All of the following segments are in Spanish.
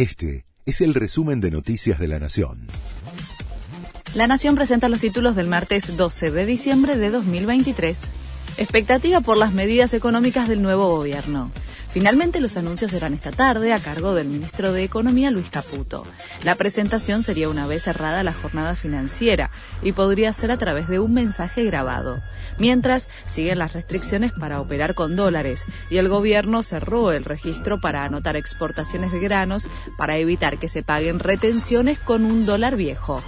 Este es el resumen de Noticias de la Nación. La Nación presenta los títulos del martes 12 de diciembre de 2023. Expectativa por las medidas económicas del nuevo gobierno. Finalmente los anuncios serán esta tarde a cargo del ministro de Economía Luis Caputo. La presentación sería una vez cerrada la jornada financiera y podría ser a través de un mensaje grabado. Mientras siguen las restricciones para operar con dólares y el gobierno cerró el registro para anotar exportaciones de granos para evitar que se paguen retenciones con un dólar viejo.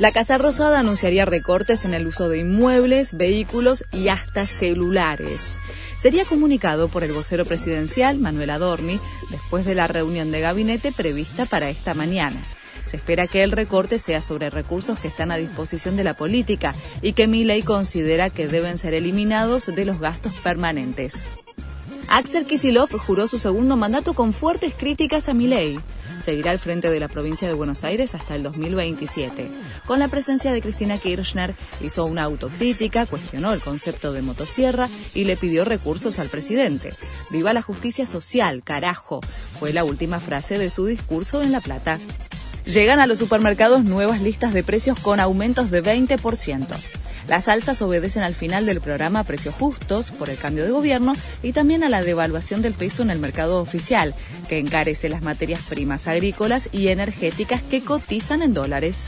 La Casa Rosada anunciaría recortes en el uso de inmuebles, vehículos y hasta celulares. Sería comunicado por el vocero presidencial, Manuel Adorni, después de la reunión de gabinete prevista para esta mañana. Se espera que el recorte sea sobre recursos que están a disposición de la política y que ley considera que deben ser eliminados de los gastos permanentes. Axel Kisilov juró su segundo mandato con fuertes críticas a Milei seguirá al frente de la provincia de Buenos Aires hasta el 2027. Con la presencia de Cristina Kirchner, hizo una autocrítica, cuestionó el concepto de motosierra y le pidió recursos al presidente. Viva la justicia social, carajo, fue la última frase de su discurso en La Plata. Llegan a los supermercados nuevas listas de precios con aumentos de 20%. Las alzas obedecen al final del programa Precios Justos por el cambio de gobierno y también a la devaluación del peso en el mercado oficial, que encarece las materias primas agrícolas y energéticas que cotizan en dólares.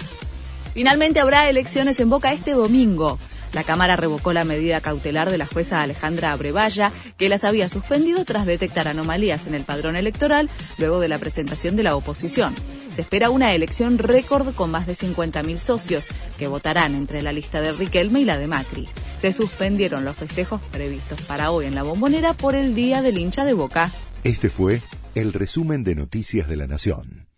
Finalmente habrá elecciones en Boca este domingo. La Cámara revocó la medida cautelar de la jueza Alejandra Abrevaya, que las había suspendido tras detectar anomalías en el padrón electoral luego de la presentación de la oposición. Se espera una elección récord con más de 50.000 socios, que votarán entre la lista de Riquelme y la de Macri. Se suspendieron los festejos previstos para hoy en la bombonera por el Día del hincha de Boca. Este fue el resumen de Noticias de la Nación.